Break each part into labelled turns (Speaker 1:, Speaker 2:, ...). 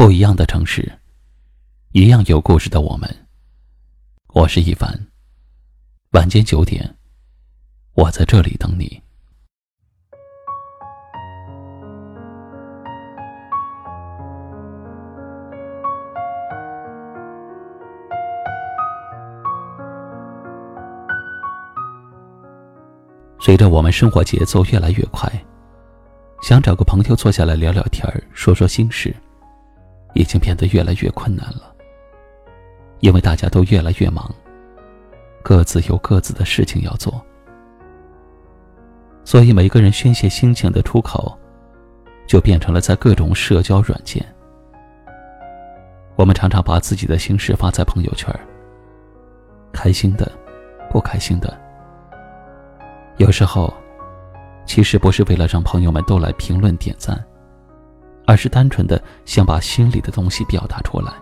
Speaker 1: 不一样的城市，一样有故事的我们。我是一凡。晚间九点，我在这里等你。随着我们生活节奏越来越快。想找个朋友坐下来聊聊天说说心事，已经变得越来越困难了。因为大家都越来越忙，各自有各自的事情要做，所以每个人宣泄心情的出口，就变成了在各种社交软件。我们常常把自己的心事发在朋友圈开心的，不开心的，有时候。其实不是为了让朋友们都来评论点赞，而是单纯的想把心里的东西表达出来，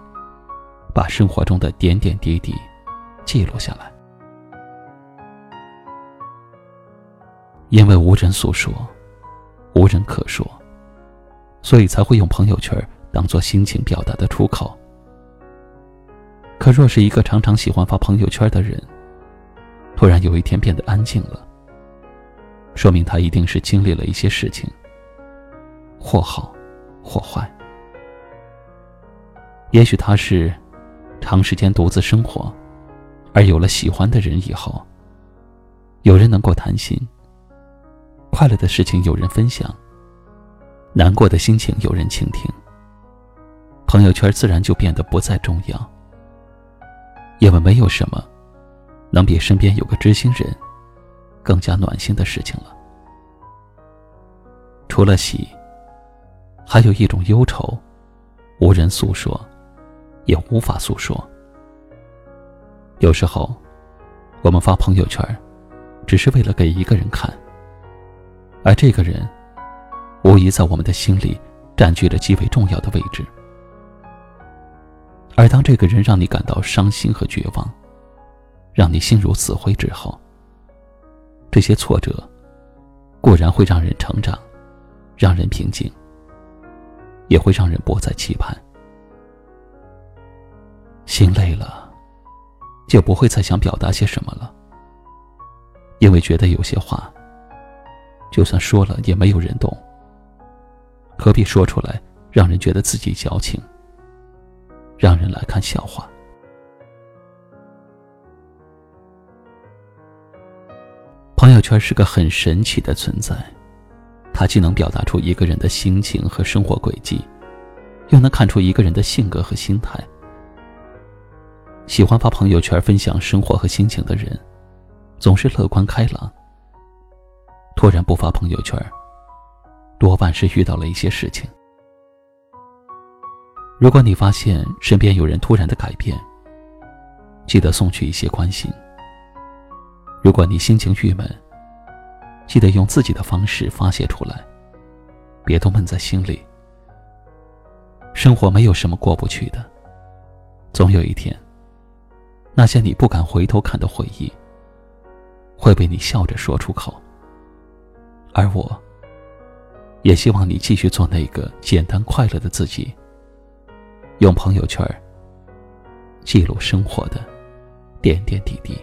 Speaker 1: 把生活中的点点滴滴记录下来。因为无人诉说，无人可说，所以才会用朋友圈当做心情表达的出口。可若是一个常常喜欢发朋友圈的人，突然有一天变得安静了。说明他一定是经历了一些事情，或好，或坏。也许他是长时间独自生活，而有了喜欢的人以后，有人能够谈心，快乐的事情有人分享，难过的心情有人倾听，朋友圈自然就变得不再重要。因为没有什么能比身边有个知心人。更加暖心的事情了。除了喜，还有一种忧愁，无人诉说，也无法诉说。有时候，我们发朋友圈，只是为了给一个人看，而这个人，无疑在我们的心里占据了极为重要的位置。而当这个人让你感到伤心和绝望，让你心如死灰之后，这些挫折固然会让人成长，让人平静，也会让人不再期盼。心累了，就不会再想表达些什么了，因为觉得有些话，就算说了也没有人懂，何必说出来，让人觉得自己矫情，让人来看笑话。朋友圈是个很神奇的存在，它既能表达出一个人的心情和生活轨迹，又能看出一个人的性格和心态。喜欢发朋友圈分享生活和心情的人，总是乐观开朗。突然不发朋友圈，多半是遇到了一些事情。如果你发现身边有人突然的改变，记得送去一些关心。如果你心情郁闷，记得用自己的方式发泄出来，别都闷在心里。生活没有什么过不去的，总有一天，那些你不敢回头看的回忆，会被你笑着说出口。而我，也希望你继续做那个简单快乐的自己，用朋友圈记录生活的点点滴滴。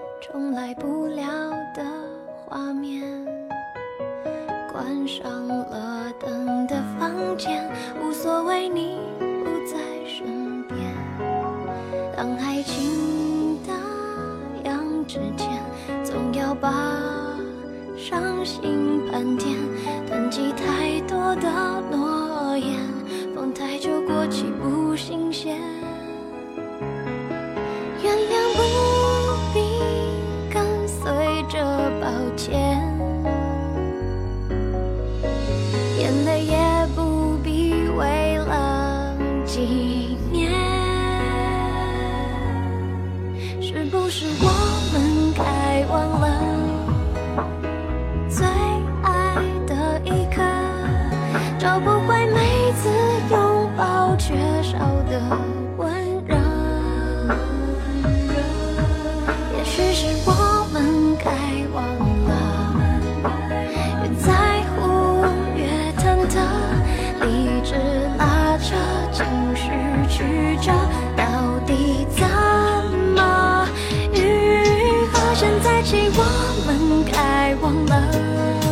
Speaker 2: 重来不了的画面，关上了灯的房间，无所谓你不在身边。当爱情打烊之前，总要把伤心盘点，囤积太多的诺言，放太久过期不新鲜。是不是我们该忘了该忘了。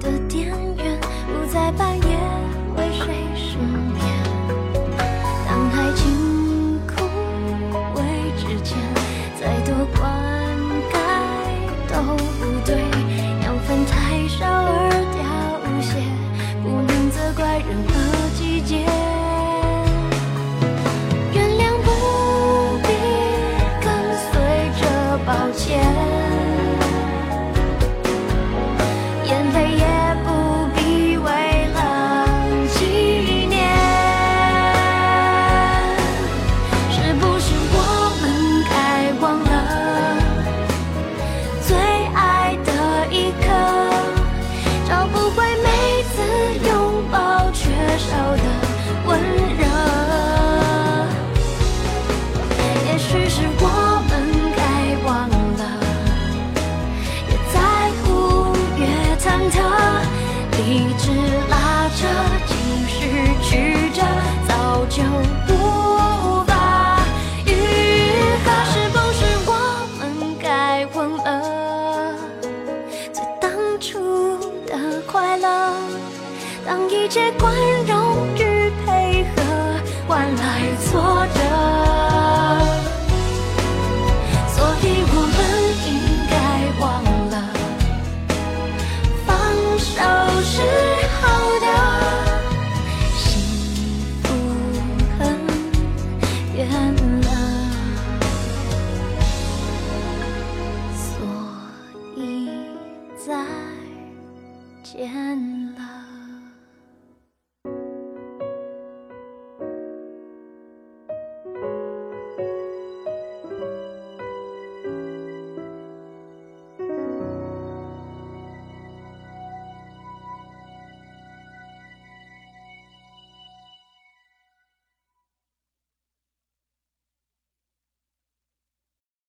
Speaker 2: 的电源不再扮演。有多